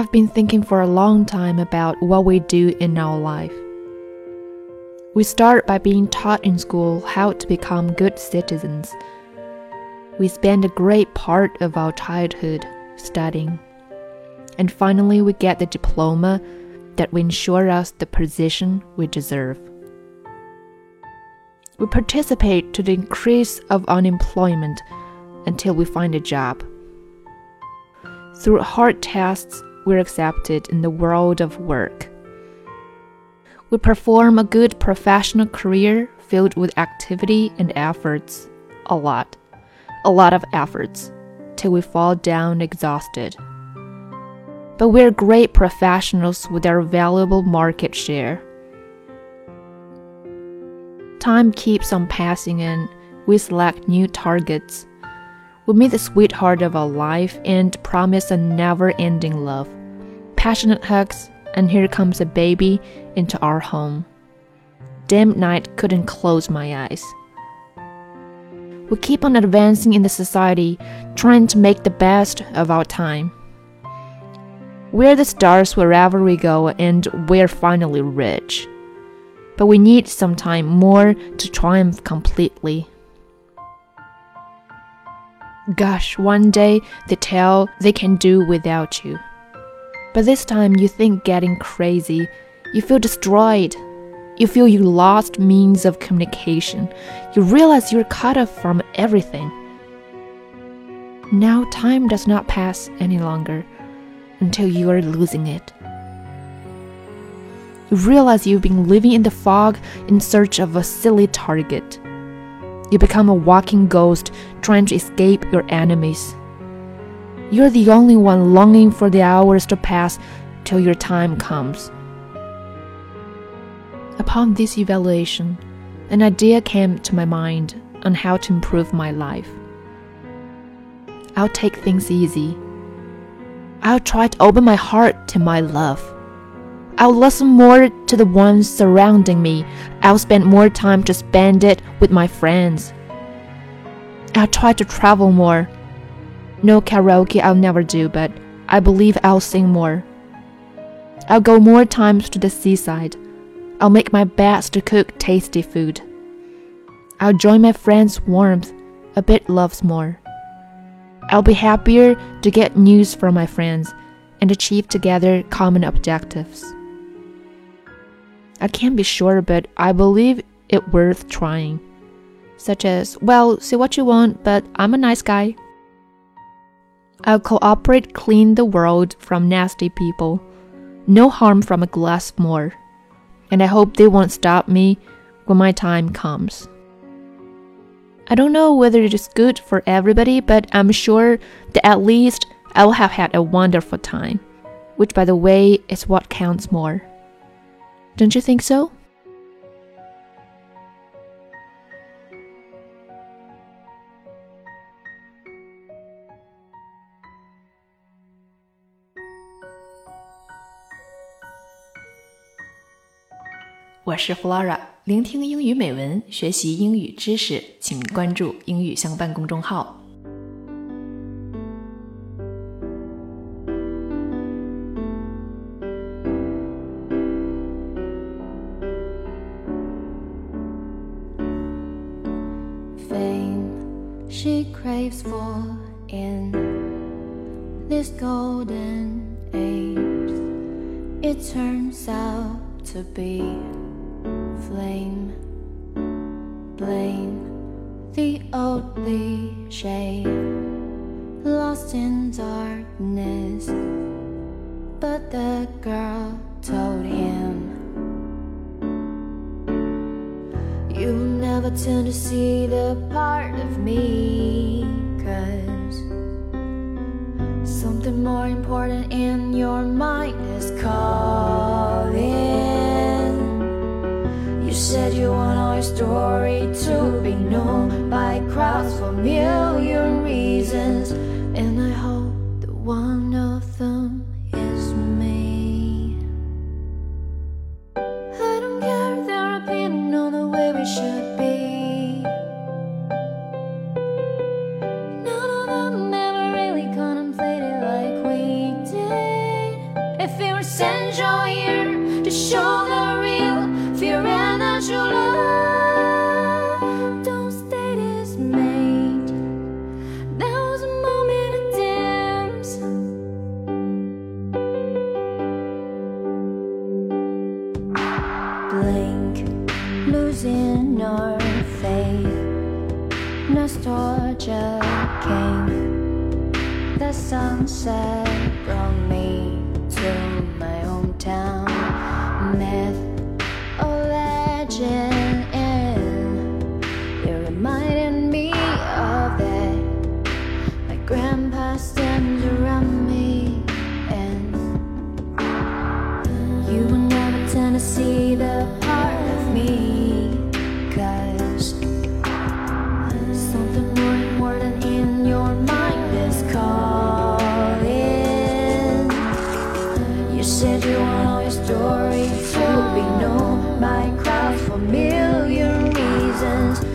I've been thinking for a long time about what we do in our life. We start by being taught in school how to become good citizens. We spend a great part of our childhood studying. And finally, we get the diploma that will ensure us the position we deserve. We participate to the increase of unemployment until we find a job. Through hard tests, we're accepted in the world of work. We perform a good professional career filled with activity and efforts. A lot. A lot of efforts. Till we fall down exhausted. But we're great professionals with our valuable market share. Time keeps on passing and we select new targets. We meet the sweetheart of our life and promise a never ending love. Passionate hugs, and here comes a baby into our home. Damn night couldn't close my eyes. We keep on advancing in the society, trying to make the best of our time. We're the stars wherever we go, and we're finally rich. But we need some time more to triumph completely. Gosh, one day they tell they can do without you. But this time you think getting crazy, you feel destroyed. You feel you lost means of communication. You realize you're cut off from everything. Now time does not pass any longer until you are losing it. You realize you've been living in the fog in search of a silly target. You become a walking ghost trying to escape your enemies. You're the only one longing for the hours to pass till your time comes. Upon this evaluation, an idea came to my mind on how to improve my life. I'll take things easy. I'll try to open my heart to my love. I'll listen more to the ones surrounding me. I'll spend more time to spend it with my friends. I'll try to travel more. No karaoke I'll never do, but I believe I'll sing more. I'll go more times to the seaside. I'll make my best to cook tasty food. I'll join my friends' warmth, a bit loves more. I'll be happier to get news from my friends and achieve together common objectives. I can't be sure, but I believe it worth trying. Such as, well, say what you want, but I'm a nice guy. I'll cooperate clean the world from nasty people. No harm from a glass more. And I hope they won't stop me when my time comes. I don't know whether it is good for everybody, but I'm sure that at least I will have had a wonderful time, which, by the way, is what counts more. Don't you think so? 我是 Flora，聆听英语美文，学习英语知识，请关注“英语相伴”公众号。she craves for in this golden age. It turns out to be flame. Blame the old cliche, lost in darkness. But the girl told him, You'll never turn to see the part of me. Cause something more important in your mind is calling said you want your story to be known by crowds for a million reasons. And I hope that one of them losing our faith. Nostalgia came, the sunset brought me to. familiar reasons.